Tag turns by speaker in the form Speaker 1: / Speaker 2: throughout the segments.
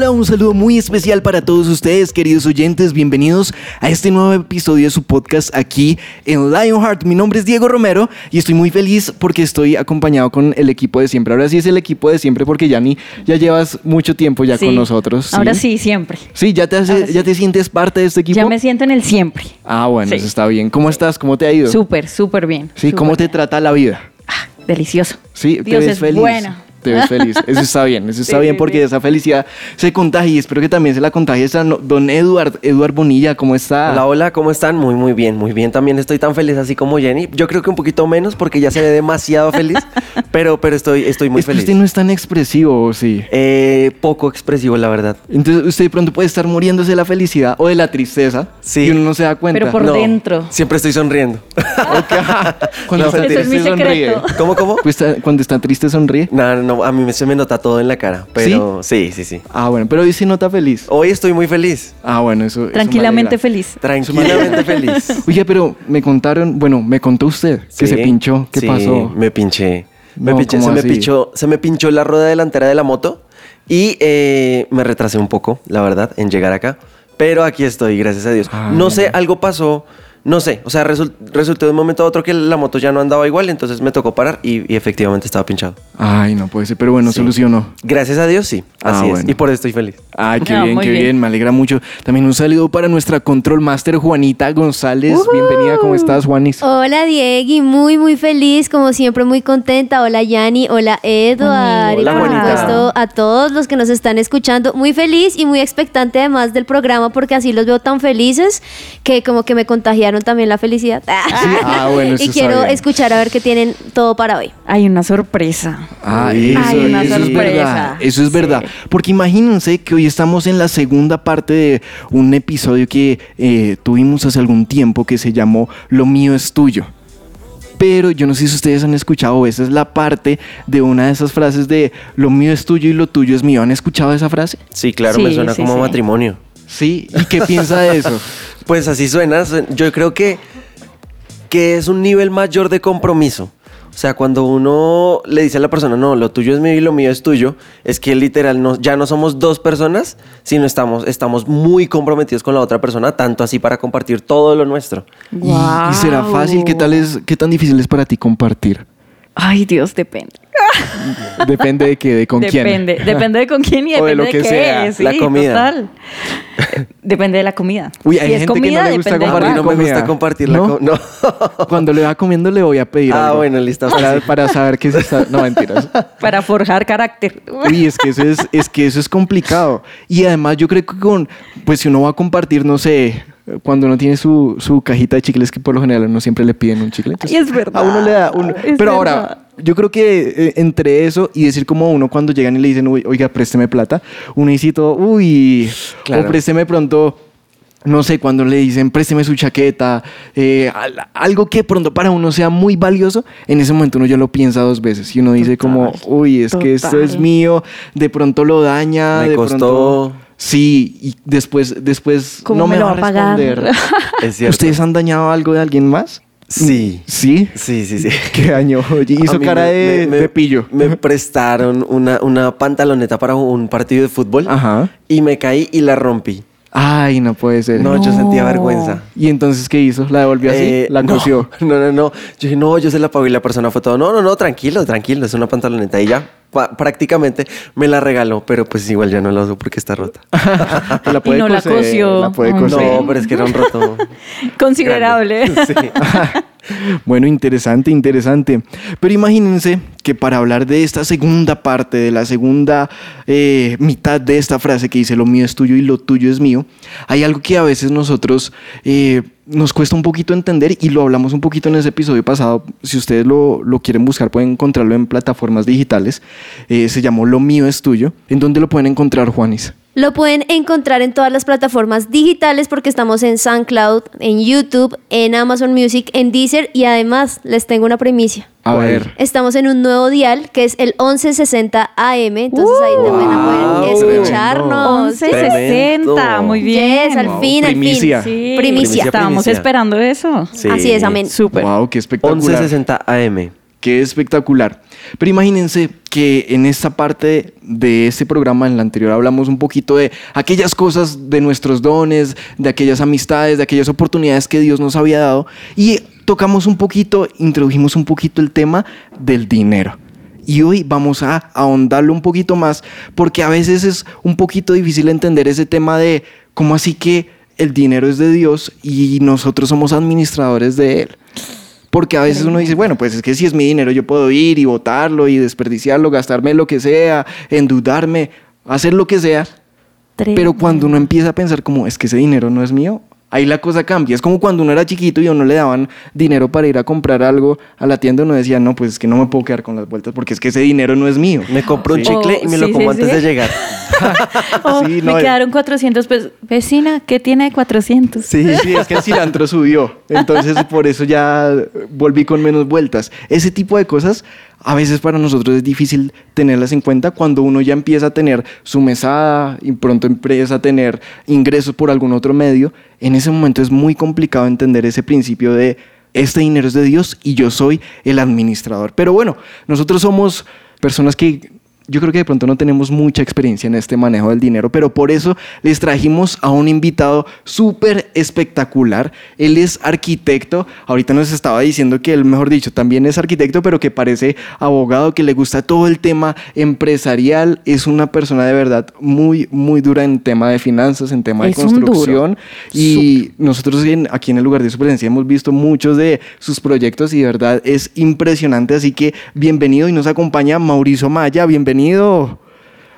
Speaker 1: hola, un saludo muy especial para todos ustedes, queridos oyentes. Bienvenidos a este nuevo episodio de su podcast aquí en Lionheart. Mi nombre es Diego Romero y estoy muy feliz porque estoy acompañado con el equipo de siempre. Ahora sí es el equipo de siempre porque Yanni, ya llevas mucho tiempo ya
Speaker 2: Sí.
Speaker 1: con nosotros.
Speaker 2: Ahora sí, siempre.
Speaker 1: Sí, ya te, hace-
Speaker 2: sí.
Speaker 1: ya te sientes parte de este equipo.
Speaker 2: Ya me siento en el siempre.
Speaker 1: Ah, bueno, eso está bien. ¿Cómo estás? ¿Cómo te ha ido?
Speaker 2: Súper, súper bien.
Speaker 1: Sí, ¿cómo te trata la vida?
Speaker 2: bien. Delicioso.
Speaker 1: Sí, te
Speaker 2: Dios
Speaker 1: ves
Speaker 2: es
Speaker 1: feliz.
Speaker 2: bueno.
Speaker 1: Te ves feliz. Eso está bien, eso está
Speaker 2: Sí,
Speaker 1: bien porque
Speaker 2: sí.
Speaker 1: esa felicidad se contagia y espero que también se la contagie a no- don Eduard, Eduard Bonilla, ¿cómo está?
Speaker 3: Hola, hola, ¿cómo están? Muy, muy bien, muy bien. También estoy tan feliz así como Jenny. Yo creo que un poquito menos porque ya se ve demasiado feliz, pero, pero estoy, estoy muy
Speaker 1: es que
Speaker 3: feliz.
Speaker 1: usted no es tan expresivo, ¿o sí?
Speaker 3: Eh, poco expresivo, la verdad.
Speaker 1: Entonces usted de pronto puede estar muriéndose de la felicidad o de la tristeza
Speaker 3: Sí.
Speaker 1: y uno no se da cuenta.
Speaker 2: Pero por
Speaker 3: No,
Speaker 2: dentro.
Speaker 3: Siempre estoy sonriendo.
Speaker 1: Cuando
Speaker 3: No,
Speaker 1: está
Speaker 2: es
Speaker 1: triste sonríe.
Speaker 3: ¿Cómo, cómo?
Speaker 1: Pues está- cuando está triste sonríe.
Speaker 3: No, no, no, a mí me- se me nota todo en la cara, pero sí, sí, sí.
Speaker 1: Ah, bueno, pero hoy sí nota feliz.
Speaker 3: Hoy estoy muy feliz,
Speaker 1: Ah, bueno, eso. eso me
Speaker 2: Tranquilamente feliz.
Speaker 3: tranquilamente feliz.
Speaker 1: Oye, pero me contaron, bueno, me contó usted que
Speaker 3: Sí,
Speaker 1: se pinchó. ¿Qué
Speaker 3: sí,
Speaker 1: pasó?
Speaker 3: Me pinché. Me
Speaker 1: No,
Speaker 3: pinché,
Speaker 1: ¿cómo
Speaker 3: se, me pinchó, se me pinchó la rueda delantera de la moto y eh, me retrasé un poco, la verdad, en llegar acá. Pero aquí estoy, gracias a Dios.
Speaker 1: Ah,
Speaker 3: no sé, algo pasó. No sé, o sea, resul- resultó de un momento a otro que la moto ya no andaba igual, entonces me tocó parar y, y efectivamente estaba pinchado.
Speaker 1: Ay, no puede ser, pero bueno,
Speaker 3: Sí.
Speaker 1: solucionó.
Speaker 3: Gracias a Dios, sí.
Speaker 1: Ah,
Speaker 3: Así es.
Speaker 1: bueno.
Speaker 3: Y por eso estoy feliz.
Speaker 1: Ay, qué
Speaker 2: Ah,
Speaker 1: bien, qué bien.
Speaker 2: bien.
Speaker 1: me alegra mucho. También un saludo para nuestra control master Juanita González. Bienvenida, ¿cómo estás, Juanis?
Speaker 4: Hola Diegui, muy muy feliz, como siempre muy contenta. Hola Yani, hola Edward
Speaker 3: Hola,
Speaker 4: y por
Speaker 3: Juanita.
Speaker 4: supuesto a todos los que nos están escuchando. Muy feliz y muy expectante además del programa porque así los veo tan felices que como que me contagiaron también la felicidad.
Speaker 1: ah, bueno, eso
Speaker 4: y quiero
Speaker 1: bien.
Speaker 4: escuchar a ver qué tienen todo para hoy.
Speaker 2: Hay una sorpresa.
Speaker 1: Ah, eso,
Speaker 2: Ay, una
Speaker 1: eso es
Speaker 2: sorpresa.
Speaker 1: verdad. Eso es
Speaker 2: Sí.
Speaker 1: verdad. Porque imagínense que hoy estamos en la segunda parte de un episodio que eh, tuvimos hace algún tiempo que se llamó Lo mío es tuyo. Pero yo no sé si ustedes han escuchado, esa es la parte de una de esas frases de lo mío es tuyo y lo tuyo es mío. ¿Han escuchado esa frase?
Speaker 3: Sí, claro, me suena
Speaker 2: sí,
Speaker 3: como
Speaker 2: sí.
Speaker 3: matrimonio.
Speaker 1: Sí. ¿Y qué piensa de eso?
Speaker 3: Pues así suena. suen- Yo creo que, que es un nivel mayor de compromiso. O sea, cuando uno le dice a la persona, no, lo tuyo es mío y lo mío es tuyo, es que literal no, ya no somos dos personas, sino estamos, estamos muy comprometidos con la otra persona, tanto así para compartir todo lo nuestro.
Speaker 1: Y, y será fácil, ¿qué tal es, qué tan difícil es para ti compartir?
Speaker 2: Ay, Dios, depende.
Speaker 1: Depende de qué, de con quién.
Speaker 2: depende. Depende de con quién y
Speaker 1: O de
Speaker 2: depende
Speaker 1: lo
Speaker 2: de,
Speaker 1: que
Speaker 2: qué.
Speaker 1: sea,
Speaker 2: sí,
Speaker 3: la comida.
Speaker 2: total. Depende de la comida.
Speaker 1: Uy, hay
Speaker 2: si es
Speaker 1: gente que no le gusta
Speaker 2: depende
Speaker 1: compartir
Speaker 3: no me
Speaker 1: comida.
Speaker 3: gusta compartir la
Speaker 1: ¿No? Cuando le va comiendo le voy a pedir
Speaker 3: Ah,
Speaker 1: algo.
Speaker 3: bueno, listo.
Speaker 1: Para, para saber qué se está... No, mentiras.
Speaker 2: Para forjar carácter.
Speaker 1: Uy, es que eso es, es que eso es complicado. Y además yo creo que con, pues si uno va a compartir, no sé, cuando uno tiene su, su cajita de chicles, que por lo general uno siempre le piden un chicle. entonces
Speaker 2: Ay, es verdad.
Speaker 1: A uno le da uno.
Speaker 2: Es
Speaker 1: Pero
Speaker 2: verdad.
Speaker 1: ahora, yo creo que eh, entre eso y decir como uno cuando llegan y le dicen, "Uy, oiga, présteme plata, uno dice todo, uy,
Speaker 3: Claro.
Speaker 1: o présteme pronto. No sé, cuando le dicen présteme su chaqueta, eh, al- algo que pronto para uno sea muy valioso, en ese momento uno ya lo piensa dos veces y uno dice como, uy, es que esto es mío, de pronto lo daña,
Speaker 3: Me
Speaker 1: de
Speaker 3: costó.
Speaker 1: pronto... Sí, y después, después
Speaker 2: ¿Cómo
Speaker 1: no
Speaker 2: me
Speaker 1: me,
Speaker 2: lo
Speaker 1: va a
Speaker 2: va a pagar?
Speaker 1: responder.
Speaker 3: Es cierto.
Speaker 1: ¿Ustedes han dañado algo de alguien más?
Speaker 3: Sí.
Speaker 1: ¿Sí?
Speaker 3: Sí, sí, sí.
Speaker 1: ¿Qué daño? Oye,
Speaker 3: A
Speaker 1: hizo cara
Speaker 3: me-
Speaker 1: de,
Speaker 3: me-
Speaker 1: de pillo.
Speaker 3: Me prestaron una, una pantaloneta para un partido de fútbol
Speaker 1: Ajá.
Speaker 3: y me caí y la rompí.
Speaker 1: Ay, no puede ser.
Speaker 3: No, yo sentía vergüenza.
Speaker 1: ¿Y entonces qué hizo? ¿La devolvió así?
Speaker 3: Eh,
Speaker 1: ¿La
Speaker 3: no,
Speaker 1: cosió?
Speaker 3: No, no, no. Yo dije, no, yo se la pago y la persona fue todo. No, no, no, tranquilo, tranquilo, es una pantaloneta. Y ya pa- prácticamente me la regaló, pero pues igual ya no la uso porque está rota.
Speaker 1: La
Speaker 2: Y no la
Speaker 1: coser,
Speaker 2: cosió.
Speaker 1: La puede coser.
Speaker 3: No, pero es que era un roto.
Speaker 2: Considerable.
Speaker 3: Sí.
Speaker 1: Bueno, interesante, interesante. Pero imagínense que para hablar de esta segunda parte, de la segunda eh, mitad de esta frase que dice lo mío es tuyo y lo tuyo es mío, hay algo que a veces nosotros eh, nos cuesta un poquito entender y lo hablamos un poquito en ese episodio pasado. Si ustedes lo, lo quieren buscar, pueden encontrarlo en plataformas digitales. Eh, se llamó Lo mío es tuyo. ¿En dónde lo pueden encontrar, Juanis?
Speaker 4: Lo pueden encontrar en todas las plataformas digitales porque estamos en SoundCloud, en YouTube, en Amazon Music, en Deezer y además les tengo una primicia.
Speaker 1: A ver.
Speaker 4: Estamos en un nuevo dial que es el 1160 AM, entonces ahí también van a poder
Speaker 3: Wow.
Speaker 4: escucharnos.
Speaker 2: 1160, muy bien.
Speaker 4: Yes, al
Speaker 1: Wow,
Speaker 4: fin, al fin.
Speaker 1: primicia.
Speaker 2: Sí,
Speaker 4: Primicia.
Speaker 2: Estábamos
Speaker 3: Primicia.
Speaker 2: esperando eso.
Speaker 3: Sí.
Speaker 4: Así es, amén.
Speaker 2: Súper.
Speaker 1: Wow, qué espectacular.
Speaker 3: 1160 AM.
Speaker 1: Qué espectacular. Pero imagínense que en esta parte de este programa, en la anterior, hablamos un poquito de aquellas cosas, de nuestros dones, de aquellas amistades, de aquellas oportunidades que Dios nos había dado. Y tocamos un poquito, introdujimos un poquito el tema del dinero. Y hoy vamos a ahondarlo un poquito más, porque a veces es un poquito difícil entender ese tema de cómo así que el dinero es de Dios y nosotros somos administradores de él. Porque a veces uno dice, bueno, pues es que si es mi dinero, yo puedo ir y botarlo y desperdiciarlo, gastarme lo que sea, endeudarme, hacer lo que sea. Pero cuando uno empieza a pensar como, es que ese dinero no es mío, ahí la cosa cambia. Es como cuando uno era chiquito y a uno le daban dinero para ir a comprar algo a la tienda, uno decía, no, pues es que no me puedo quedar con las vueltas porque es que ese dinero no es mío.
Speaker 3: Me compro un chicle y me lo como
Speaker 2: sí,
Speaker 3: antes
Speaker 2: sí.
Speaker 3: de llegar.
Speaker 2: Oh,
Speaker 1: Sí, no,
Speaker 2: me
Speaker 1: eh.
Speaker 2: quedaron 400 pesos. Vecina, ¿qué tiene de 400?
Speaker 1: Sí, sí, es que el cilantro subió. Entonces, por eso ya volví con menos vueltas. Ese tipo de cosas, a veces para nosotros es difícil tenerlas en cuenta cuando uno ya empieza a tener su mesada y pronto empieza a tener ingresos por algún otro medio. En ese momento es muy complicado entender ese principio de este dinero es de Dios y yo soy el administrador. Pero bueno, nosotros somos personas que yo creo que de pronto no tenemos mucha experiencia en este manejo del dinero, pero por eso les trajimos a un invitado súper espectacular. Él es arquitecto. Ahorita nos estaba diciendo que él, mejor dicho, también es arquitecto, pero que parece abogado, que le gusta todo el tema empresarial. Es una persona de verdad muy, muy dura en tema de finanzas, en tema de construcción. Y nosotros en- aquí en el lugar de su presencia hemos visto muchos de sus proyectos y de verdad es impresionante. Así que bienvenido y nos acompaña Mauricio Maya. Bienvenido.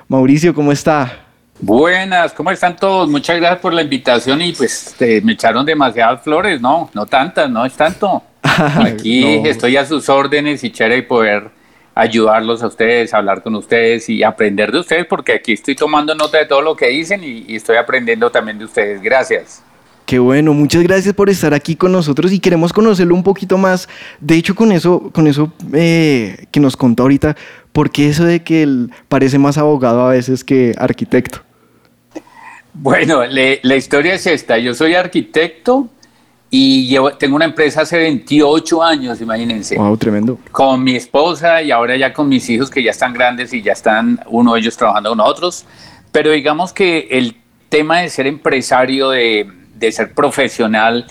Speaker 1: Mauricio, ¿cómo está?
Speaker 5: Buenas, ¿cómo están todos? Muchas gracias por la invitación y pues te- me echaron demasiadas flores, no, no tantas, no es tanto. Aquí
Speaker 1: No.
Speaker 5: estoy a sus órdenes y chévere poder ayudarlos a ustedes, hablar con ustedes y aprender de ustedes porque aquí estoy tomando nota de todo lo que dicen y, y estoy aprendiendo también de ustedes. Gracias.
Speaker 1: Qué bueno, muchas gracias por estar aquí con nosotros y queremos conocerlo un poquito más. De hecho, con eso, con eso eh, que nos contó ahorita, ¿por qué eso de que él parece más abogado a veces que arquitecto?
Speaker 5: Bueno, le- la historia es esta. Yo soy arquitecto y llevo, tengo una empresa hace 28 años, imagínense.
Speaker 1: Wow, tremendo.
Speaker 5: con mi esposa y ahora ya con mis hijos que ya están grandes y ya están uno de ellos trabajando con otros. Pero digamos que el tema de ser empresario, de, de ser profesional,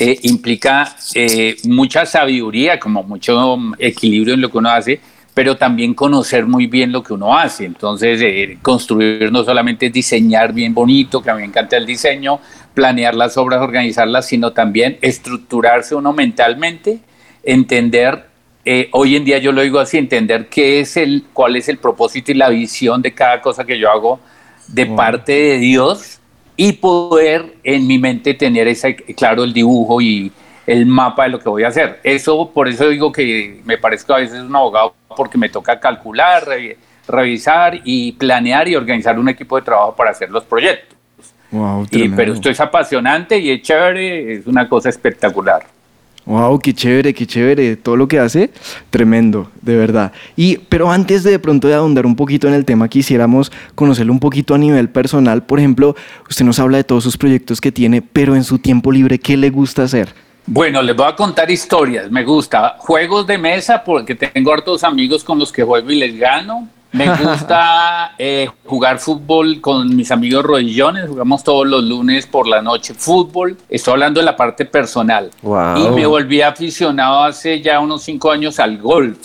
Speaker 5: eh, implica eh, mucha sabiduría, como mucho equilibrio en lo que uno hace, pero también conocer muy bien lo que uno hace. Entonces, eh, construir no solamente es diseñar bien bonito, que a mí me encanta el diseño, planear las obras, organizarlas, sino también estructurarse uno mentalmente, entender, eh, hoy en día yo lo digo así, entender qué es el, cuál es el propósito y la visión de cada cosa que yo hago de
Speaker 1: Wow.
Speaker 5: parte de Dios y poder en mi mente tener ese, claro, el dibujo y el mapa de lo que voy a hacer. Eso, por eso digo que me parezco a veces un abogado porque me toca calcular, re- revisar y planear y organizar un equipo de trabajo para hacer los proyectos.
Speaker 1: Wow,
Speaker 5: Y, pero esto es apasionante y es chévere, es una cosa espectacular.
Speaker 1: Wow, qué chévere, qué chévere. Todo lo que hace, tremendo, de verdad. Y, pero antes de, de pronto de ahondar un poquito en el tema, quisiéramos conocerlo un poquito a nivel personal. Por ejemplo, usted nos habla de todos sus proyectos que tiene, pero en su tiempo libre, ¿qué le gusta hacer?
Speaker 5: Bueno, les voy a contar historias. Me gusta juegos de mesa porque tengo hartos amigos con los que juego y les gano. Me gusta eh, jugar fútbol con mis amigos rodillones. Jugamos todos los lunes por la noche fútbol. Estoy hablando de la parte personal.
Speaker 3: Wow.
Speaker 5: Y me volví aficionado hace ya unos cinco años al golf.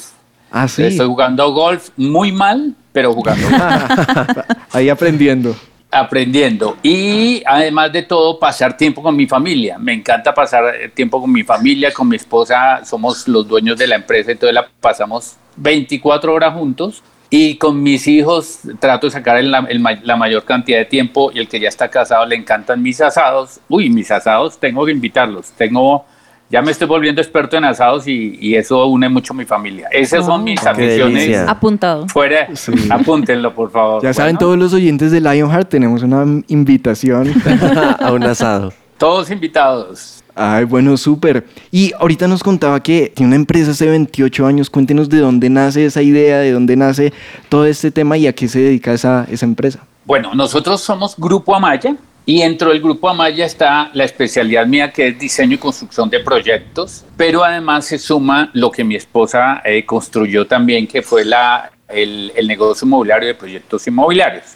Speaker 1: Ah, sí.
Speaker 5: Estoy jugando golf muy mal, pero jugando.
Speaker 1: Ahí aprendiendo.
Speaker 5: Aprendiendo y además de todo pasar tiempo con mi familia. Me encanta pasar eh, tiempo con mi familia, con mi esposa, somos los dueños de la empresa, entonces la pasamos 24 horas juntos Y con mis hijos trato de sacar el- la mayor cantidad de tiempo y el que ya está casado le encantan mis asados. Uy, mis asados, tengo que invitarlos. Tengo, ya me estoy volviendo experto en asados y, y eso une mucho mi familia. Esas son mis
Speaker 3: Qué
Speaker 5: aficiones.
Speaker 3: delicia.
Speaker 2: Apuntado.
Speaker 5: Fuera, apúntenlo por favor.
Speaker 1: Ya saben todos los oyentes de Lionheart, tenemos una invitación.
Speaker 3: a un asado.
Speaker 5: Todos invitados.
Speaker 1: Ay, bueno, súper. Y ahorita nos contaba que tiene una empresa hace 28 años. Cuéntenos de dónde nace esa idea, de dónde nace todo este tema y a qué se dedica esa, esa empresa.
Speaker 5: Bueno, nosotros somos Grupo Amaya y dentro del Grupo Amaya está la especialidad mía que es diseño y construcción de proyectos, pero además se suma lo que mi esposa eh, construyó también, que fue la, el, el negocio inmobiliario de proyectos inmobiliarios.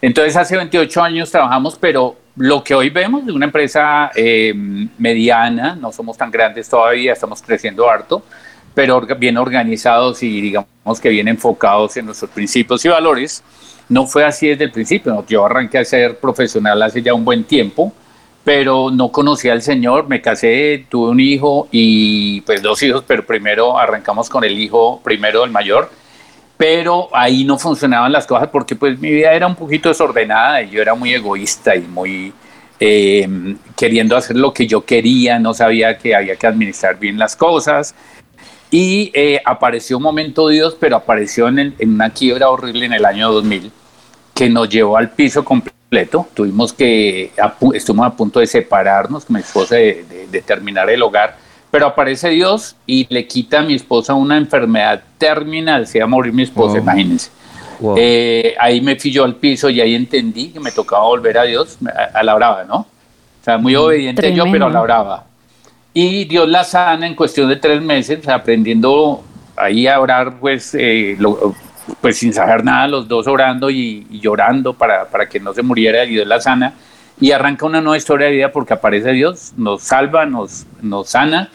Speaker 5: Entonces hace 28 años trabajamos, pero lo que hoy vemos es una empresa eh, mediana, no somos tan grandes todavía, estamos creciendo harto, pero bien organizados y digamos que bien enfocados en nuestros principios y valores. No fue así desde el principio, yo arranqué a ser profesional hace ya un buen tiempo, pero no conocía al Señor, me casé, tuve un hijo y pues dos hijos, pero primero arrancamos con el hijo primero, el mayor, pero ahí no funcionaban las cosas porque pues mi vida era un poquito desordenada y yo era muy egoísta y muy eh, queriendo hacer lo que yo quería, no sabía que había que administrar bien las cosas y eh, apareció un momento Dios, pero apareció en, el- en una quiebra horrible en el año 2000 que nos llevó al piso completo. Tuvimos que, a estuvimos a punto de separarnos con mi esposa de, de- de terminar el hogar, pero aparece Dios y le quita a mi esposa una enfermedad terminal, se iba a morir mi esposa,
Speaker 1: Wow.
Speaker 5: imagínense.
Speaker 3: Wow.
Speaker 5: Eh, ahí me fui yo al piso y ahí entendí que me tocaba volver a Dios a, a la brava, ¿no? O sea, muy obediente yo, pero a la brava. Y Dios la sana en cuestión de tres meses, aprendiendo ahí a orar, pues, eh, lo- pues sin saber nada, los dos orando y, y llorando para, para que no se muriera y Dios la sana. Y arranca una nueva historia de vida porque aparece Dios, nos salva, nos, nos sana.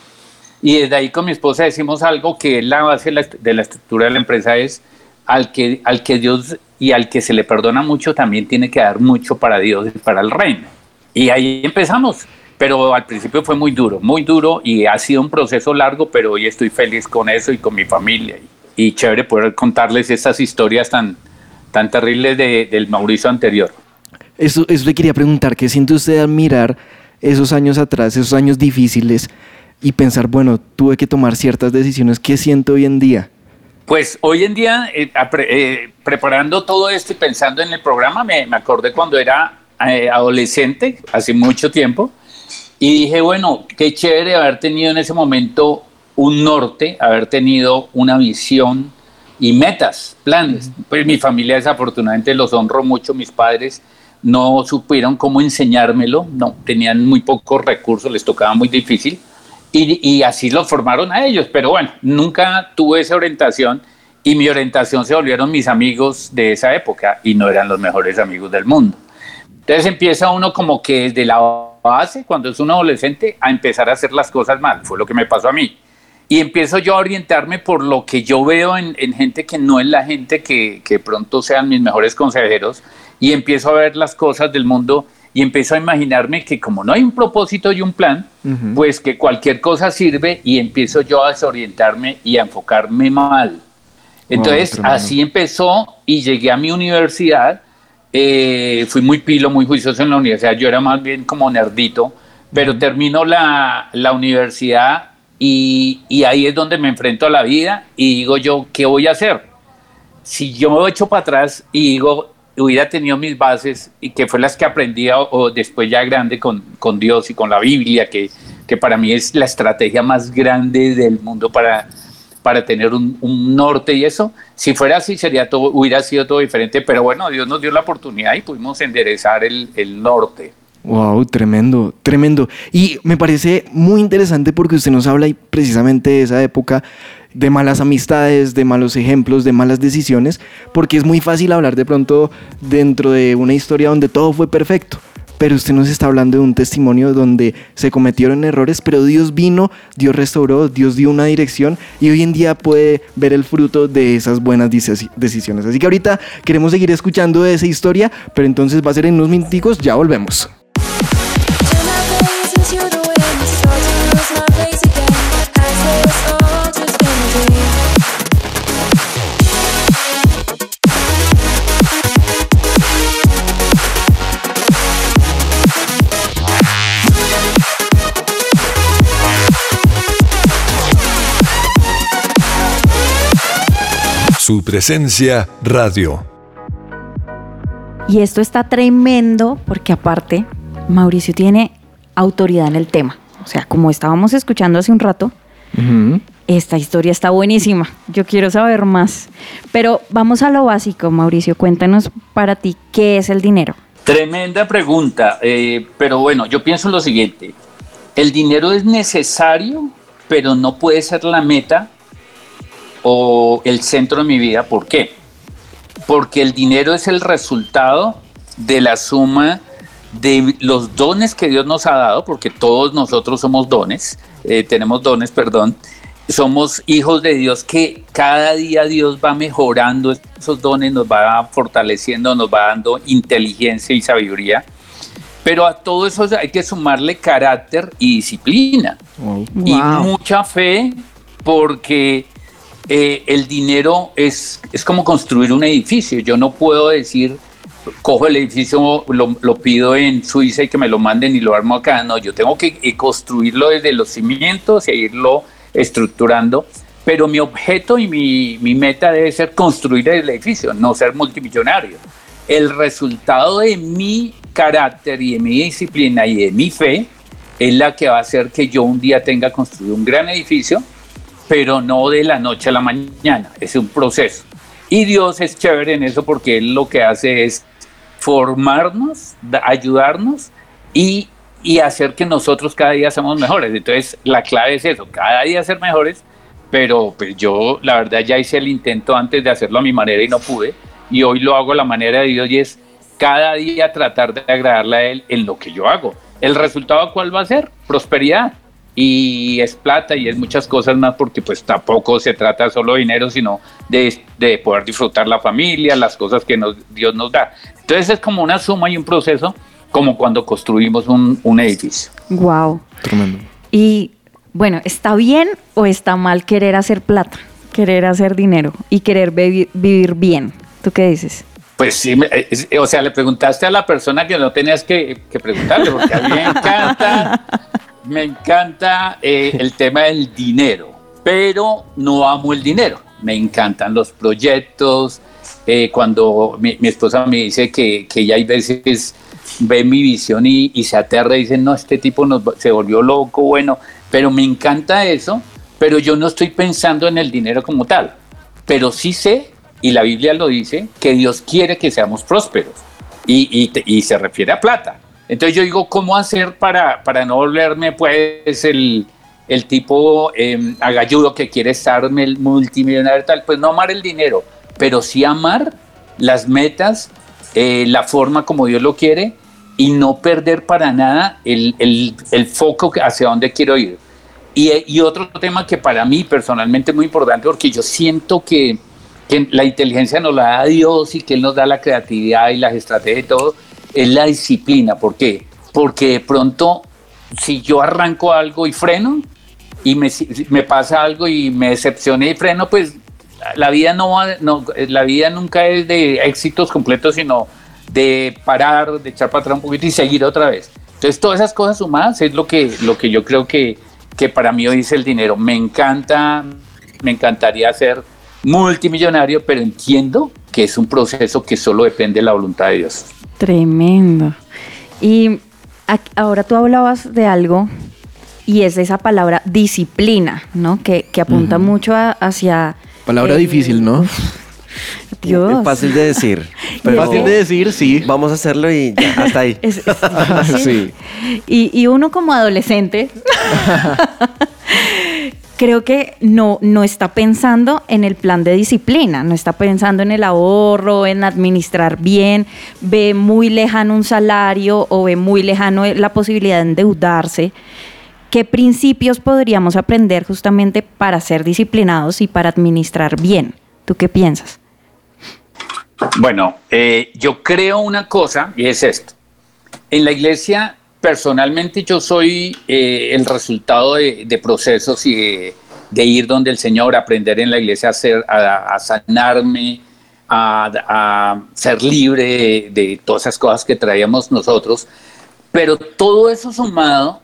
Speaker 5: Y desde ahí con mi esposa decimos algo que es la base de la, de la estructura de la empresa es al que, al que Dios y al que se le perdona mucho también tiene que dar mucho para Dios y para el reino. Y ahí empezamos. Pero al principio fue muy duro, muy duro y ha sido un proceso largo, pero hoy estoy feliz con eso y con mi familia. Y, chévere poder contarles estas historias tan, tan terribles de- del Mauricio anterior.
Speaker 1: Eso, eso le quería preguntar, ¿qué siente usted al mirar esos años atrás, esos años difíciles y pensar, bueno, tuve que tomar ciertas decisiones? ¿Qué siento hoy en día?
Speaker 5: Pues hoy en día, eh, eh, preparando todo esto y pensando en el programa, me, me acordé cuando era eh, adolescente, hace mucho tiempo, y dije, bueno, qué chévere haber tenido en ese momento un norte, haber tenido una visión y metas, planes. Pues mi familia desafortunadamente los honro mucho, mis padres no supieron cómo enseñármelo, no, tenían muy pocos recursos, les tocaba muy difícil. Y, y así los formaron a ellos, pero bueno, nunca tuve esa orientación y mi orientación se volvieron mis amigos de esa época y no eran los mejores amigos del mundo. Entonces empieza uno como que desde la base, cuando es un adolescente, a empezar a hacer las cosas mal. Fue lo que me pasó a mí. Y empiezo yo a orientarme por lo que yo veo en, en gente que no es la gente que, que pronto sean mis mejores consejeros. Y empiezo a ver las cosas del mundo y empiezo a imaginarme que como no hay un propósito y un plan, pues que cualquier cosa sirve y empiezo yo a desorientarme y a enfocarme mal. Entonces, así empezó y llegué a mi universidad. Eh, fui muy pilo, muy juicioso en la universidad. Yo era más bien como nerdito, pero termino la, la universidad y, y ahí es donde me enfrento a la vida y digo yo, ¿qué voy a hacer? Si yo me echo para atrás y digo, hubiera tenido mis bases y que fue las que aprendí o, o después ya grande con, con Dios y con la Biblia, que, que para mí es la estrategia más grande del mundo para, para tener un, un norte y eso. Si fuera así, sería todo, hubiera sido todo diferente, pero bueno, Dios nos dio la oportunidad y pudimos enderezar el, el norte.
Speaker 1: Wow, tremendo, tremendo. Y me parece muy interesante porque usted nos habla precisamente de esa época de malas amistades, de malos ejemplos, de malas decisiones, porque es muy fácil hablar de pronto dentro de una historia donde todo fue perfecto. Pero usted nos está hablando de un testimonio donde se cometieron errores, pero Dios vino, Dios restauró, Dios dio una dirección y hoy en día puede ver el fruto de esas buenas deci- decisiones. Así que ahorita queremos seguir escuchando de esa historia, pero entonces va a ser en unos minuticos, ya volvemos.
Speaker 6: Su presencia radio.
Speaker 2: Y esto está tremendo porque aparte Mauricio tiene autoridad en el tema. O sea, como estábamos escuchando hace un rato, esta historia está buenísima. Yo quiero saber más. Pero vamos a lo básico, Mauricio. Cuéntanos para ti qué es el dinero.
Speaker 5: Tremenda pregunta, eh, pero bueno, yo pienso lo siguiente. El dinero es necesario, pero no puede ser la meta o el centro de mi vida. ¿Por qué? Porque el dinero es el resultado de la suma de los dones que Dios nos ha dado, porque todos nosotros somos dones, eh, tenemos dones, perdón, somos hijos de Dios que cada día Dios va mejorando esos dones, nos va fortaleciendo, nos va dando inteligencia y sabiduría. Pero a todo eso hay que sumarle carácter y disciplina. Y
Speaker 2: Wow.
Speaker 5: mucha fe porque eh, el dinero es, es como construir un edificio. Yo no puedo decir, cojo el edificio, lo, lo pido en Suiza y que me lo manden y lo armo acá. No, yo tengo que eh, construirlo desde los cimientos e irlo estructurando. Pero mi objeto y mi, mi meta debe ser construir el edificio, no ser multimillonario. El resultado de mi carácter y de mi disciplina y de mi fe es la que va a hacer que yo un día tenga construido un gran edificio, pero no de la noche a la mañana, es un proceso. Y Dios es chévere en eso porque Él lo que hace es formarnos, da- ayudarnos y, y hacer que nosotros cada día seamos mejores. Entonces la clave es eso, cada día ser mejores, pero pues yo la verdad ya hice el intento antes de hacerlo a mi manera y no pude, y hoy lo hago a la manera de Dios y es cada día tratar de agradarle a Él en lo que yo hago. ¿El resultado cuál va a ser? Prosperidad. Y es plata y es muchas cosas más porque pues tampoco se trata solo de dinero, sino de, de poder disfrutar la familia, las cosas que nos, Dios nos da. Entonces es como una suma y un proceso como cuando construimos un, un edificio.
Speaker 2: Wow.
Speaker 1: Tremendo.
Speaker 2: Y bueno, ¿está bien o está mal querer hacer plata, querer hacer dinero y querer vivir bien? ¿Tú qué dices?
Speaker 5: Pues sí, me- es- o sea, le preguntaste a la persona que no tenías que, que preguntarle, porque a mí me encanta, me encanta eh, el tema del dinero, pero no amo el dinero. Me encantan los proyectos. eh, cuando mi, esposa me dice que, que ella hay veces ve mi visión y, se aterra y dice, no, este tipo nos se volvió loco, bueno, pero me encanta eso, pero yo no estoy pensando en el dinero como tal, pero sí sé, y la Biblia lo dice, que Dios quiere que seamos prósperos y, y se refiere a plata. Entonces yo digo, ¿cómo hacer para, para no volverme pues el, el tipo eh, agalludo que quiere estar multimillonario tal? Pues no amar el dinero, pero sí amar las metas, eh, la forma como Dios lo quiere y no perder para nada el, el, el foco hacia dónde quiero ir. Y, y, otro tema que para mí personalmente es muy importante porque yo siento que, que, la inteligencia nos la da Dios y que Él nos da la creatividad y las estrategias y todo, es la disciplina. ¿Por qué? Porque de pronto, si yo arranco algo y freno y me, pasa algo y me decepcioné y freno, pues la vida, no, la vida nunca es de éxitos completos, sino de parar, de echar para atrás un poquito y seguir otra vez. Entonces, todas esas cosas sumadas es lo que, lo que yo creo que, que para mí hoy es el dinero. Me encanta, me encantaría ser multimillonario, pero entiendo que es un proceso que solo depende de la voluntad de Dios.
Speaker 2: Tremendo. Y ahora tú hablabas de algo y es esa palabra disciplina, ¿no? Que, que apunta uh -huh. mucho a, hacia...
Speaker 1: Palabra eh, difícil, ¿no?
Speaker 2: Dios.
Speaker 3: Es fácil de decir.
Speaker 1: Pero fácil de decir, sí.
Speaker 3: Vamos a hacerlo y ya, hasta ahí.
Speaker 2: Es, es sí. Y, y, uno como adolescente, creo que no, no está pensando en el plan de disciplina, no está pensando en el ahorro, en administrar bien, ve muy lejano un salario o ve muy lejano la posibilidad de endeudarse. ¿Qué principios podríamos aprender justamente para ser disciplinados y para administrar bien? ¿Tú qué piensas?
Speaker 5: Bueno, eh, yo creo una cosa y es esto. En la iglesia, personalmente, yo soy eh, el resultado de, procesos y de, ir donde el Señor, aprender en la iglesia a, ser, a, sanarme, a, ser libre de, de todas esas cosas que traíamos nosotros. Pero todo eso sumado,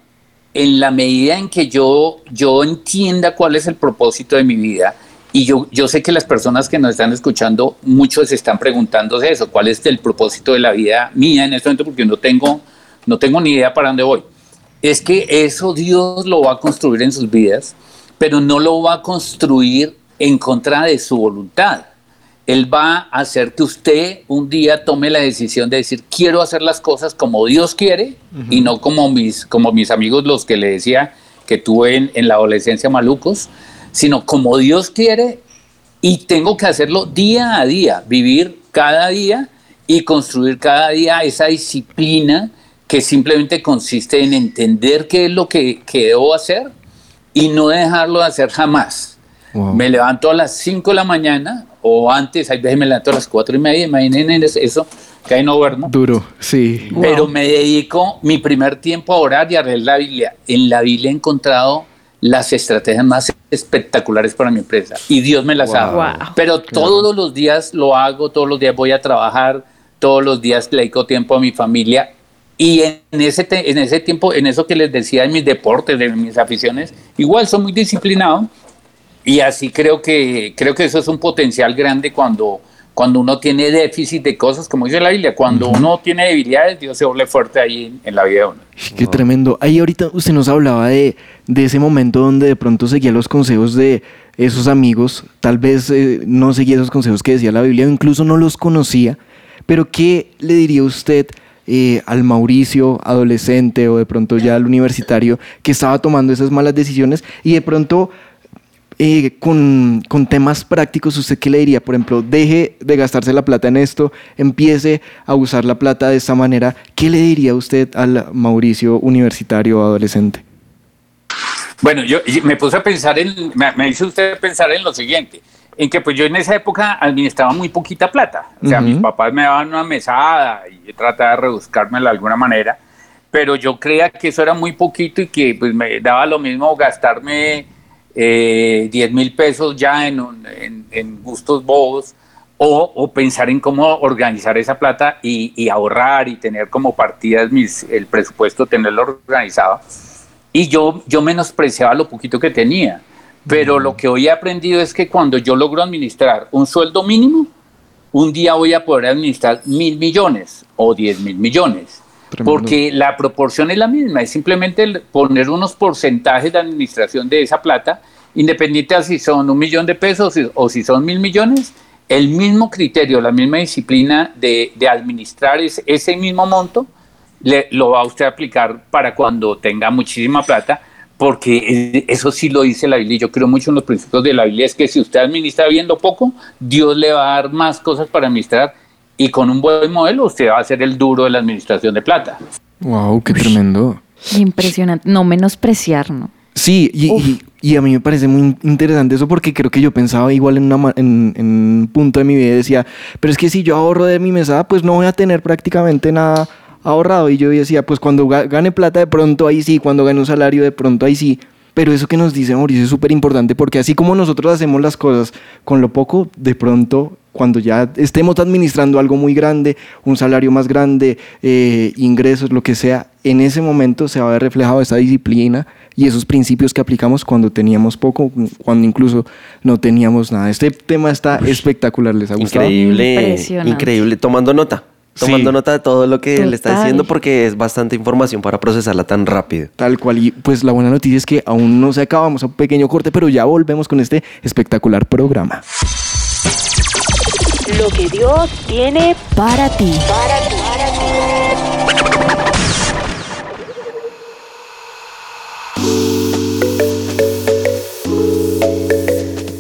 Speaker 5: en la medida en que yo, yo entienda cuál es el propósito de mi vida Y yo, yo sé que las personas que nos están escuchando, muchos están preguntándose eso, ¿cuál es el propósito de la vida mía en este momento? Porque no tengo, no tengo ni idea para dónde voy. Es que eso Dios lo va a construir en sus vidas, pero no lo va a construir en contra de su voluntad. Él va a hacer que usted un día tome la decisión de decir, quiero hacer las cosas como Dios quiere y no como mis, como mis amigos los que le decía que tuve en, en la adolescencia malucos, sino como Dios quiere y tengo que hacerlo día a día, vivir cada día y construir cada día esa disciplina que simplemente consiste en entender qué es lo que, que debo hacer y no dejarlo de hacer jamás.
Speaker 1: Wow.
Speaker 5: Me levanto a las 5 de la mañana o antes, hay veces me levanto a las 4 y media, imaginen eso, que ahí no duermo.
Speaker 1: Duro, sí.
Speaker 5: Pero me dedico mi primer tiempo a orar y a leer la Biblia. En la Biblia he encontrado las estrategias más espectaculares para mi empresa y Dios me las ha dado.
Speaker 2: Wow.
Speaker 5: Pero todos los días lo hago, todos los días voy a trabajar, todos los días le dedico tiempo a mi familia y en ese, en ese tiempo, en eso que les decía de mis deportes, de mis aficiones, igual soy muy disciplinado y así creo que, creo que eso es un potencial grande cuando, cuando uno tiene déficit de cosas, como dice la Biblia, cuando uno tiene debilidades, Dios se vuelve fuerte ahí en, en la vida de uno.
Speaker 1: Qué tremendo. Ahí ahorita usted nos hablaba de, de ese momento donde de pronto seguía los consejos de esos amigos, tal vez eh, no seguía esos consejos que decía la Biblia o incluso no los conocía, pero ¿qué le diría usted eh, al Mauricio adolescente o de pronto ya al universitario que estaba tomando esas malas decisiones y de pronto eh, con, con temas prácticos, ¿usted qué le diría? Por ejemplo, deje de gastarse la plata en esto, empiece a usar la plata de esta manera. ¿Qué le diría usted al Mauricio universitario o adolescente?
Speaker 5: Bueno, yo me puse a pensar en, me, me hizo usted pensar en lo siguiente, en que pues yo en esa época administraba muy poquita plata. O sea,
Speaker 1: Ujú.
Speaker 5: mis papás me daban una mesada y yo trataba de rebuscármela de alguna manera, pero yo creía que eso era muy poquito y que pues me daba lo mismo gastarme eh, 10 mil pesos ya en, un- en, en gustos bobos o, o pensar en cómo organizar esa plata y, y ahorrar y tener como partidas mis, el presupuesto, tenerlo organizado. Y yo, yo menospreciaba lo poquito que tenía. Pero lo que hoy he aprendido es que cuando yo logro administrar un sueldo mínimo, un día voy a poder administrar mil millones o diez mil millones.
Speaker 1: Tremendo.
Speaker 5: Porque la proporción es la misma, es simplemente poner unos porcentajes de administración de esa plata, independiente de si son un millón de pesos o si son mil millones, el mismo criterio, la misma disciplina de, de administrar ese, ese mismo monto, le- lo va a usted a aplicar para cuando tenga muchísima plata, porque eh, eso sí lo dice la Biblia. y Yo creo mucho en los principios de la Biblia, es que si usted administra bien lo poco, Dios le va a dar más cosas para administrar y con un buen modelo usted va a ser el duro de la administración de plata.
Speaker 1: Wow, qué tremendo.
Speaker 2: Impresionante. No menospreciar, ¿no?
Speaker 1: Sí, y, y- y a mí me parece muy interesante eso porque creo que yo pensaba igual en, una, en, en un punto de mi vida y decía, pero es que si yo ahorro de mi mesada, pues no voy a tener prácticamente nada ahorrado. Y yo decía, pues cuando ga- gane plata de pronto ahí sí, cuando gane un salario de pronto ahí sí. Pero eso que nos dice Mauricio es súper importante porque así como nosotros hacemos las cosas con lo poco, de pronto cuando ya estemos administrando algo muy grande, un salario más grande, eh, ingresos, lo que sea, en ese momento se va a ver reflejado esa disciplina y esos principios que aplicamos cuando teníamos poco, cuando incluso no teníamos nada. Este tema está espectacular, ¿les ha gustado?
Speaker 3: Increíble,
Speaker 2: Impresionante.
Speaker 3: increíble. Tomando nota, tomando
Speaker 1: Sí.
Speaker 3: nota de todo lo que le está
Speaker 2: Total.
Speaker 3: diciendo porque es bastante información para procesarla tan rápido.
Speaker 1: Tal cual, y pues la buena noticia es que aún no se acabamos a un pequeño corte, pero ya volvemos con este espectacular programa.
Speaker 7: Lo que Dios tiene para ti.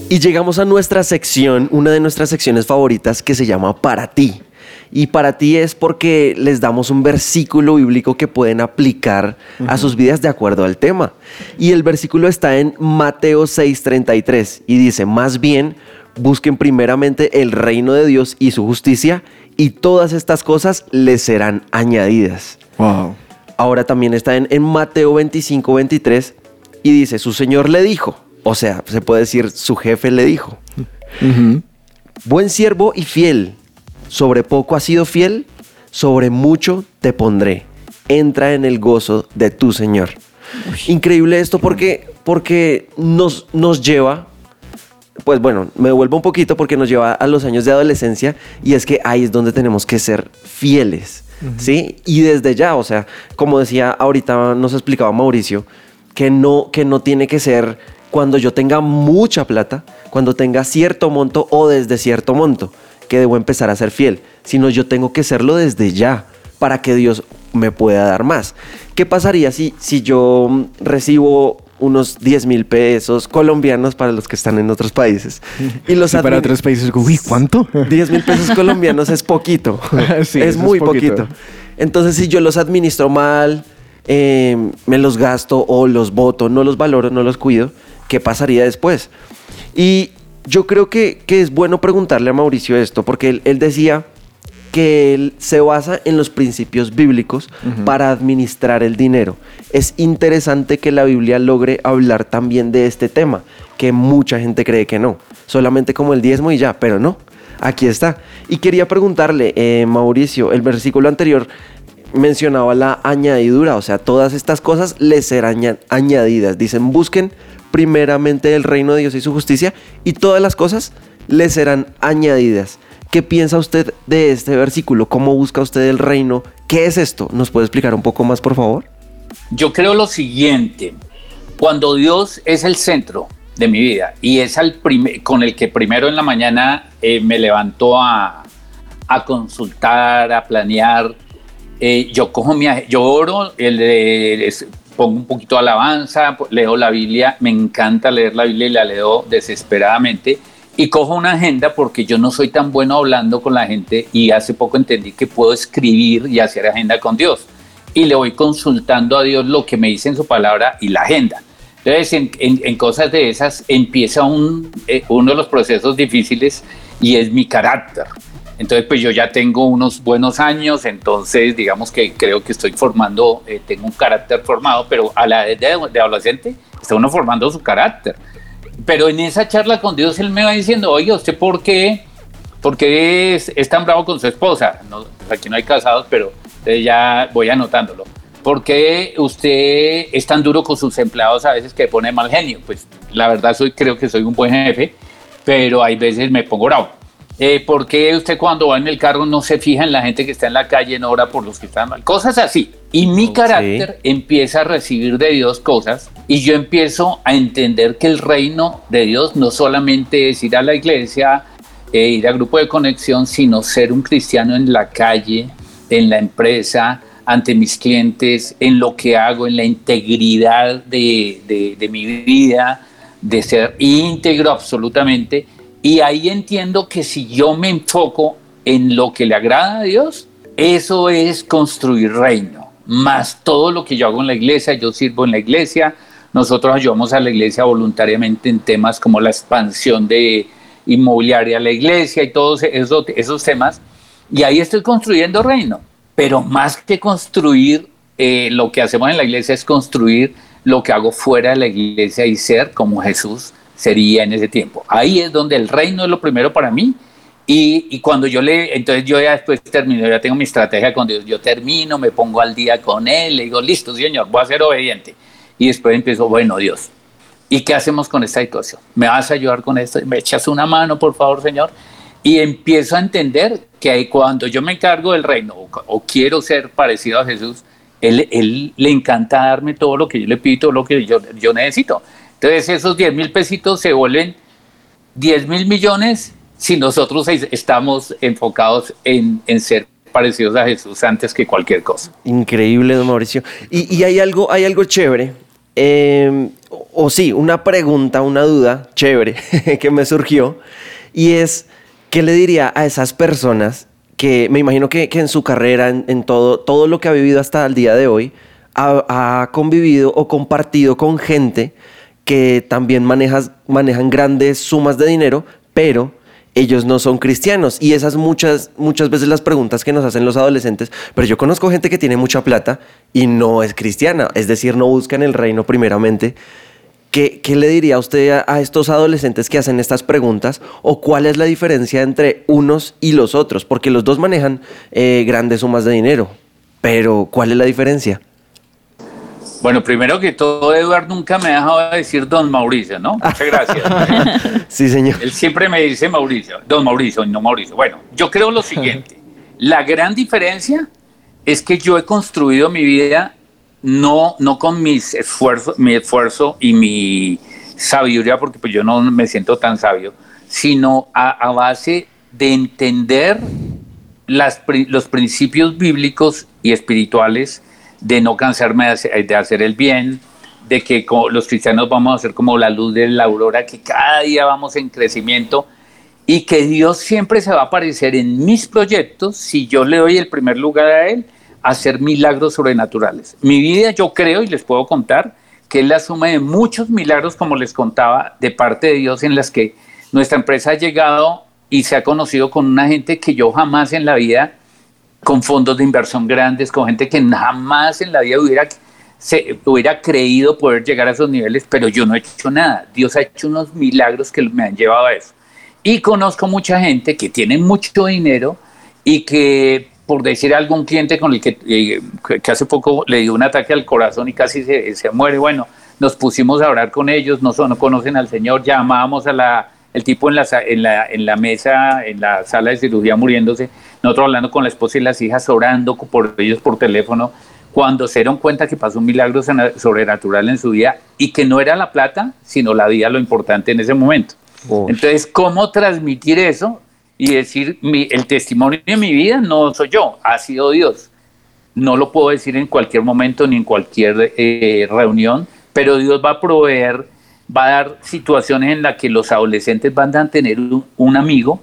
Speaker 3: Y llegamos a nuestra sección, una de nuestras secciones favoritas que se llama Para ti. Y para ti es porque les damos un versículo bíblico que pueden aplicar a sus vidas de acuerdo al tema. Y el versículo está en Mateo 6:33 y dice, más bien, busquen primeramente el reino de Dios y su justicia y todas estas cosas les serán añadidas.
Speaker 1: Wow.
Speaker 3: Ahora también está en, en Mateo 25, 23 y dice, su Señor le dijo, o sea, se puede decir, su jefe le dijo, buen siervo y fiel, sobre poco has sido fiel, sobre mucho te pondré, entra en el gozo de tu Señor. Increíble esto porque, porque nos, nos lleva pues bueno, me vuelvo un poquito porque nos lleva a los años de adolescencia y es que ahí es donde tenemos que ser fieles, ¿sí? Y desde ya, o sea, como decía ahorita nos explicaba Mauricio, que no, que no tiene que ser cuando yo tenga mucha plata, cuando tenga cierto monto o desde cierto monto, que debo empezar a ser fiel, sino yo tengo que serlo desde ya para que Dios me pueda dar más. ¿Qué pasaría si, si yo mm, recibo unos 10 mil pesos colombianos para los que están en otros países? Y los
Speaker 1: Y para otros países, uy, ¿cuánto?
Speaker 3: 10 mil pesos colombianos es poquito.
Speaker 1: Sí,
Speaker 3: es muy
Speaker 1: es poquito.
Speaker 3: poquito. Entonces, si yo los administro mal, eh, me los gasto o los voto, no los valoro, no los cuido, ¿qué pasaría después? Y yo creo que, que es bueno preguntarle a Mauricio esto, porque él, él decía que él se basa en los principios bíblicos para administrar el dinero. Es interesante que la Biblia logre hablar también de este tema, que mucha gente cree que no, solamente como el diezmo y ya, pero no, aquí está. Y quería preguntarle, eh, Mauricio, el versículo anterior mencionaba la añadidura, o sea, todas estas cosas les serán aña- añadidas. Dicen, busquen primeramente el reino de Dios y su justicia y todas las cosas les serán añadidas. ¿Qué piensa usted de este versículo? ¿Cómo busca usted el reino? ¿Qué es esto? ¿Nos puede explicar un poco más, por favor?
Speaker 5: Yo creo lo siguiente, cuando Dios es el centro de mi vida y es al con el que primero en la mañana eh, me levanto a consultar, a planear, eh, yo cojo mi, yo oro, el les pongo un poquito de alabanza, leo la Biblia, me encanta leer la Biblia y la leo desesperadamente y cojo una agenda porque yo no soy tan bueno hablando con la gente y hace poco entendí que puedo escribir y hacer agenda con Dios y le voy consultando a Dios lo que me dice en su palabra y la agenda. Entonces, en, en- en cosas de esas empieza un, eh, uno de los procesos difíciles y es mi carácter. Entonces, pues yo ya tengo unos buenos años, entonces digamos que creo que estoy formando, eh, tengo un carácter formado, pero a la edad de, de adolescente está uno formando su carácter. Pero en esa charla con Dios, Él me va diciendo, oye, ¿usted por qué, por qué es, es tan bravo con su esposa? No, pues aquí no hay casados, pero eh, ya voy anotándolo. ¿Por qué usted es tan duro con sus empleados a veces que pone mal genio? Pues la verdad soy, creo que soy un buen jefe, pero hay veces me pongo bravo. Eh, ¿Por qué usted cuando va en el carro no se fija en la gente que está en la calle, no ora por los que están mal? Cosas así. Y mi carácter empieza a recibir de Dios cosas y yo empiezo a entender que el reino de Dios no solamente es ir a la iglesia, eh, ir a grupo de conexión, sino ser un cristiano en la calle, en la empresa, ante mis clientes, en lo que hago, en la integridad de, de- de mi vida, de ser íntegro absolutamente. Y ahí entiendo que si yo me enfoco en lo que le agrada a Dios, eso es construir reino. Más todo lo que yo hago en la iglesia, yo sirvo en la iglesia, nosotros ayudamos a la iglesia voluntariamente en temas como la expansión de inmobiliaria a la iglesia y todos esos, esos temas. Y ahí estoy construyendo reino. Pero más que construir eh, lo que hacemos en la iglesia es construir lo que hago fuera de la iglesia y ser como Jesús sería en ese tiempo. Ahí es donde el reino es lo primero para mí. Y, y cuando yo le, entonces yo ya después termino, ya tengo mi estrategia con Dios, yo termino, me pongo al día con Él, le digo, listo, Señor, voy a ser obediente. Y después empiezo, bueno, Dios, ¿y qué hacemos con esta situación? ¿Me vas a ayudar con esto? ¿Me echas una mano, por favor, Señor? Y empiezo a entender que cuando yo me encargo del reino o, o quiero ser parecido a Jesús, él, él le encanta darme todo lo que yo le pido, todo lo que yo, yo necesito. Entonces esos 10 mil pesitos se vuelven 10 mil millones si nosotros es- estamos enfocados en, ser parecidos a Jesús antes que cualquier cosa.
Speaker 3: Increíble, don Mauricio. Y, hay algo, hay algo chévere. eh, o, sí, una pregunta, una duda chévere que me surgió. Y es, ¿qué le diría a esas personas que me imagino que, en su carrera, en, todo, todo lo que ha vivido hasta el día de hoy, ha convivido o compartido con gente que también manejan grandes sumas de dinero, pero ellos no son cristianos. Y esas muchas, muchas veces las preguntas que nos hacen los adolescentes, pero yo conozco gente que tiene mucha plata y no es cristiana, es decir, no buscan el reino primeramente. ¿Qué, qué le diría usted a, a estos adolescentes que hacen estas preguntas? ¿O cuál es la diferencia entre unos y los otros? Porque los dos manejan eh, grandes sumas de dinero, pero ¿cuál es la diferencia?
Speaker 5: Bueno, primero que todo, Eduardo nunca me ha dejado de decir don Mauricio, ¿no? Muchas gracias.
Speaker 3: Sí, señor.
Speaker 5: Él siempre me dice Mauricio, don Mauricio, y no Mauricio. Bueno, yo creo lo siguiente. La gran diferencia es que yo he construido mi vida no, no con mis esfuerzos, mi esfuerzo y mi sabiduría, porque pues yo no me siento tan sabio, sino a, a base de entender las los principios bíblicos y espirituales de no cansarme de hacer, el bien, de que los cristianos vamos a ser como la luz de la aurora, que cada día vamos en crecimiento y que Dios siempre se va a aparecer en mis proyectos si yo le doy el primer lugar a Él a hacer milagros sobrenaturales. Mi vida yo creo y les puedo contar que es la suma de muchos milagros, como les contaba, de parte de Dios en las que nuestra empresa ha llegado y se ha conocido con una gente que yo jamás en la vida, con fondos de inversión grandes, con gente que jamás en la vida hubiera, creído poder llegar a esos niveles, pero yo no he hecho nada. Dios ha hecho unos milagros que me han llevado a eso. Y conozco mucha gente que tiene mucho dinero y que, por decir algún cliente con el que, eh, que- hace poco le dio un ataque al corazón y casi se, se muere, bueno, nos pusimos a orar con ellos, no, no conocen al Señor, llamábamos a la, el tipo en la, en, la, en la mesa, en la sala de cirugía muriéndose, nosotros hablando con la esposa y las hijas, orando por ellos por teléfono, cuando se dieron cuenta que pasó un milagro sobrenatural en su vida y que no era la plata, sino la vida lo importante en ese momento. Entonces, ¿cómo transmitir eso y decir, mi- el testimonio de mi vida no soy yo, ha sido Dios? No lo puedo decir en cualquier momento ni en cualquier eh, reunión, pero Dios va a proveer, va a dar situaciones en las que los adolescentes van a tener un, un amigo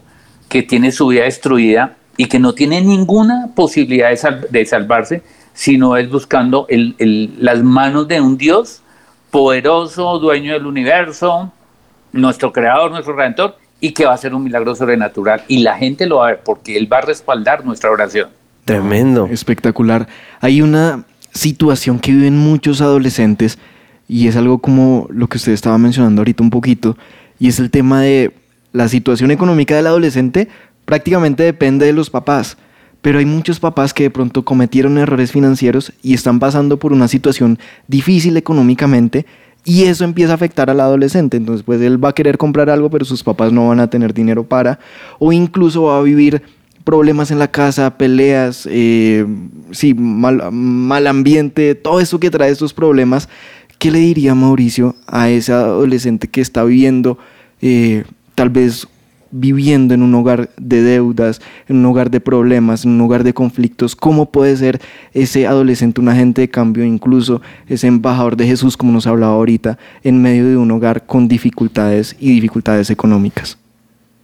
Speaker 5: que tiene su vida destruida y que no tiene ninguna posibilidad de, sal- de salvarse, sino es buscando el- el- las manos de un Dios poderoso, dueño del universo, nuestro creador, nuestro redentor, y que va a ser un milagro sobrenatural. Y la gente lo va a ver porque Él va a respaldar nuestra oración.
Speaker 3: Tremendo.
Speaker 1: Espectacular. Hay una situación que viven muchos adolescentes y es algo como lo que usted estaba mencionando ahorita un poquito y es el tema de la situación económica del adolescente prácticamente depende de los papás. Pero hay muchos papás que de pronto cometieron errores financieros y están pasando por una situación difícil económicamente y eso empieza a afectar al adolescente. Entonces, pues él va a querer comprar algo, pero sus papás no van a tener dinero para, o incluso va a vivir problemas en la casa, peleas, eh, sí, mal, mal ambiente, todo eso que trae estos problemas. ¿Qué le diría Mauricio a ese adolescente que está viviendo, eh, tal vez viviendo en un hogar de deudas, en un hogar de problemas, en un hogar de conflictos? ¿Cómo puede ser ese adolescente un agente de cambio, incluso ese embajador de Jesús, como nos hablaba ahorita, en medio de un hogar con dificultades y dificultades económicas?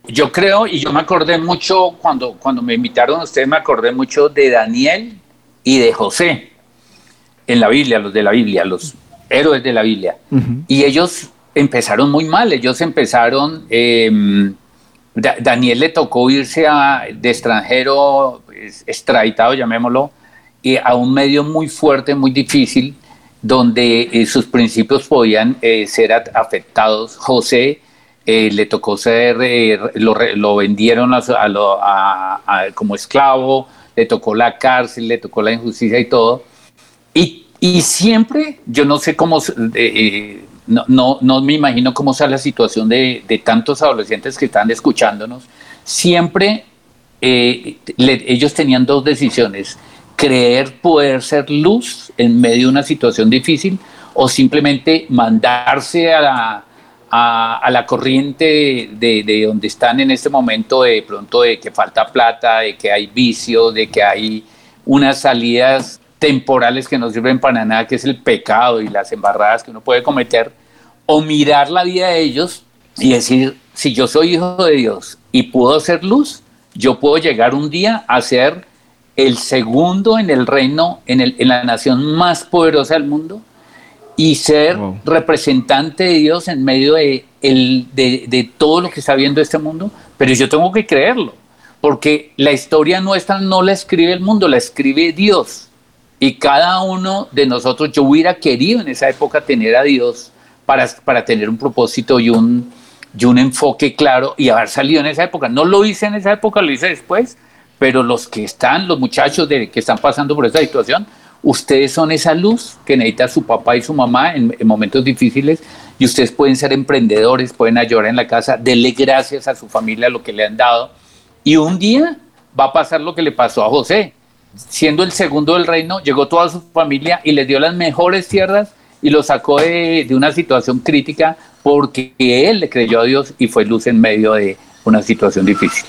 Speaker 5: Yo creo, y yo me acordé mucho cuando, cuando me invitaron ustedes, me acordé mucho de Daniel y de José en la Biblia, los de la Biblia, los héroes de la Biblia. Y ellos empezaron muy mal, ellos empezaron, eh, Da- Daniel le tocó irse a, de extranjero, extraditado, llamémoslo, y a un medio muy fuerte, muy difícil, donde eh, sus principios podían eh, ser afectados. José eh, le tocó ser, eh, lo, lo vendieron a, su- a lo- a- a- como esclavo, le tocó la cárcel, le tocó la injusticia y todo. Y, siempre, yo no sé cómo, eh, no, no, no me imagino cómo sea la situación de, de tantos adolescentes que están escuchándonos, siempre eh, ellos tenían dos decisiones, creer poder ser luz en medio de una situación difícil o simplemente mandarse a la, a, la corriente de, de donde están en este momento de pronto de que falta plata, de que hay vicio, de que hay unas salidas temporales que no sirven para nada, que es el pecado y las embarradas que uno puede cometer, o mirar la vida de ellos y decir, si yo soy hijo de Dios y puedo ser luz, yo puedo llegar un día a ser el segundo en el reino, en, el, en la nación más poderosa del mundo, y ser
Speaker 1: Wow.
Speaker 5: representante de Dios en medio de, el, de, de todo lo que está viendo este mundo, pero yo tengo que creerlo, porque la historia nuestra no la escribe el mundo, la escribe Dios. Y cada uno de nosotros, yo hubiera querido en esa época tener a Dios para, para tener un propósito y un, y un enfoque claro y haber salido en esa época. No lo hice en esa época, lo hice después, pero los que están, los muchachos de, que están pasando por esa situación, ustedes son esa luz que necesita su papá y su mamá en, en momentos difíciles y ustedes pueden ser emprendedores, pueden ayudar en la casa, denle gracias a su familia lo que le han dado y un día va a pasar lo que le pasó a José. Siendo el segundo del reino, llegó toda su familia y les dio las mejores tierras y lo sacó de, de una situación crítica porque él le creyó a Dios y fue luz en medio de una situación difícil.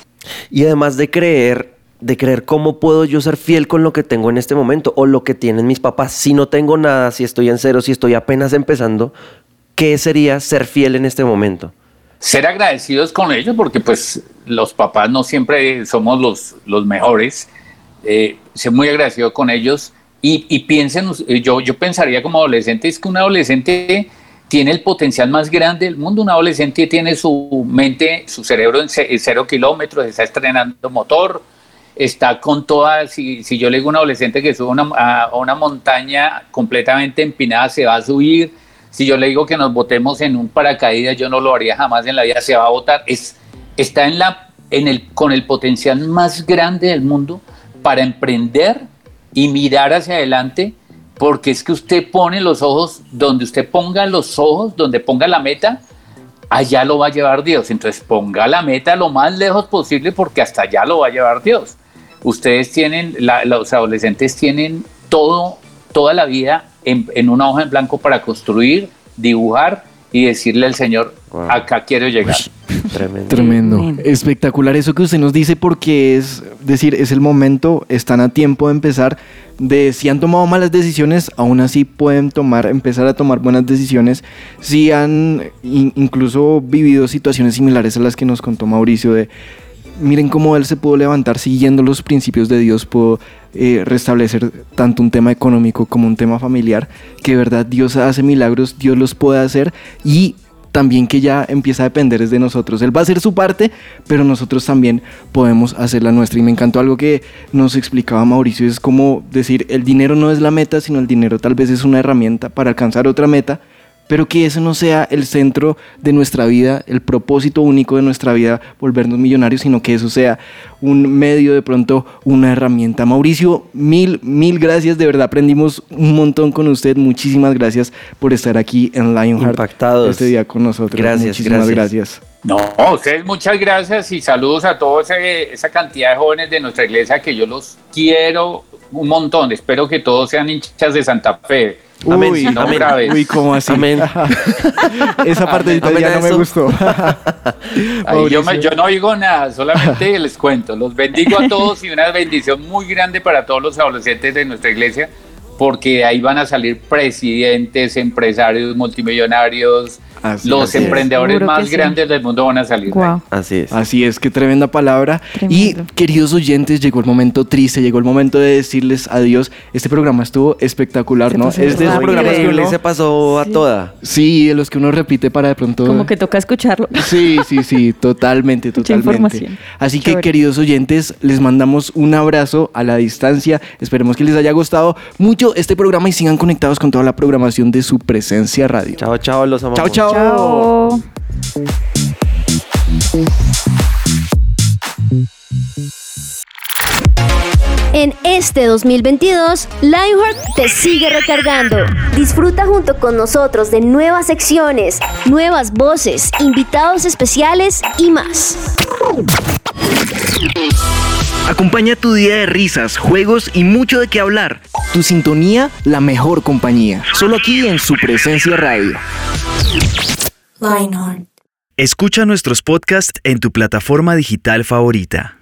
Speaker 3: Y además de creer, de creer cómo puedo yo ser fiel con lo que tengo en este momento o lo que tienen mis papás. Si no tengo nada, si estoy en cero, si estoy apenas empezando, ¿qué sería ser fiel en este momento?
Speaker 5: ser agradecidos con ellos, porque pues los papás no siempre somos los, los mejores, eh, ser muy agradecido con ellos y, y piensen, eh, yo, yo pensaría como adolescente, es que un adolescente tiene el potencial más grande del mundo, un adolescente tiene su mente, su cerebro en, ce- en cero kilómetros, está estrenando motor, está con todas, si, si yo le digo a un adolescente que sube una, a, a una montaña completamente empinada, se va a subir, si yo le digo que nos botemos en un paracaídas, yo no lo haría jamás en la vida, se va a botar, es, está en la, en el, con el potencial más grande del mundo para emprender y mirar hacia adelante, porque es que usted pone los ojos, donde usted ponga los ojos, donde ponga la meta, allá lo va a llevar Dios. Entonces ponga la meta lo más lejos posible porque hasta allá lo va a llevar Dios. Ustedes tienen, los adolescentes tienen todo, toda la vida en una hoja en blanco para construir, dibujar y decirle al Señor,
Speaker 3: Wow.
Speaker 5: acá quiero llegar.
Speaker 3: Tremendo.
Speaker 1: Tremendo,
Speaker 2: Tremendo.
Speaker 1: espectacular eso que usted nos dice porque es decir, es el momento, están a tiempo de empezar, de si han tomado malas decisiones, aún así pueden tomar, empezar a tomar buenas decisiones, si han in- incluso vivido situaciones similares a las que nos contó Mauricio de miren cómo él se pudo levantar siguiendo los principios de Dios, pudo eh, restablecer tanto un tema económico como un tema familiar, que de verdad Dios hace milagros, Dios los puede hacer y también que ya empieza a depender es de nosotros. Él va a hacer su parte, pero nosotros también podemos hacer la nuestra. Y me encantó algo que nos explicaba Mauricio, es como decir, el dinero no es la meta, sino el dinero tal vez es una herramienta para alcanzar otra meta, pero que eso no sea el centro de nuestra vida, el propósito único de nuestra vida, volvernos millonarios, sino que eso sea un medio, de pronto, una herramienta. Mauricio, mil, mil gracias, de verdad aprendimos un montón con usted, muchísimas gracias por estar aquí en Lionheart
Speaker 3: Impactados.
Speaker 1: este día con nosotros.
Speaker 3: Gracias,
Speaker 1: muchísimas
Speaker 3: gracias.
Speaker 1: gracias.
Speaker 5: No, ustedes muchas gracias y saludos a toda esa cantidad de jóvenes de nuestra iglesia que yo los quiero un montón. Espero que todos sean hinchas de Santa Fe.
Speaker 3: Amén,
Speaker 1: Uy,
Speaker 5: no
Speaker 3: amén.
Speaker 5: graves.
Speaker 1: Uy, ¿cómo así?
Speaker 3: Amén.
Speaker 1: Esa partecita
Speaker 3: Amén
Speaker 1: ya no me gustó.
Speaker 5: Ahí yo, me- yo no oigo nada, solamente les cuento. Los bendigo a todos y una bendición muy grande para todos los adolescentes de nuestra iglesia, porque ahí van a salir presidentes, empresarios multimillonarios,
Speaker 1: Así
Speaker 5: los
Speaker 1: es.
Speaker 5: emprendedores más
Speaker 2: sí.
Speaker 5: grandes del mundo van a salir. de ahí.
Speaker 2: Wow.
Speaker 3: Así es.
Speaker 1: Así es, qué tremenda palabra. Y
Speaker 2: Tremendo.
Speaker 1: queridos oyentes, llegó el momento triste, llegó el momento de decirles adiós. Este programa estuvo espectacular,
Speaker 2: Se
Speaker 1: ¿no? Es de esos programas que uno...
Speaker 3: se pasó a toda.
Speaker 1: Sí, de los que uno repite para de pronto...
Speaker 2: Como que toca escucharlo.
Speaker 1: Sí, sí, sí, totalmente, totalmente.
Speaker 2: información.
Speaker 1: Así que, queridos oyentes, les mandamos un abrazo a la distancia. Esperemos que les haya gustado mucho este programa y sigan conectados con toda la programación de su presencia radio.
Speaker 3: Chao, chao, los amamos.
Speaker 1: chao. chao.
Speaker 2: Chao.
Speaker 4: En este 2022, Lionheart te sigue recargando.
Speaker 7: Disfruta junto con nosotros de nuevas secciones.
Speaker 4: Nuevas voces, invitados especiales y más.
Speaker 1: Acompaña tu día de risas, juegos y mucho de qué hablar. Tu sintonía, la mejor compañía. Solo aquí en su presencia radio.
Speaker 8: Escucha nuestros podcasts en tu plataforma digital favorita.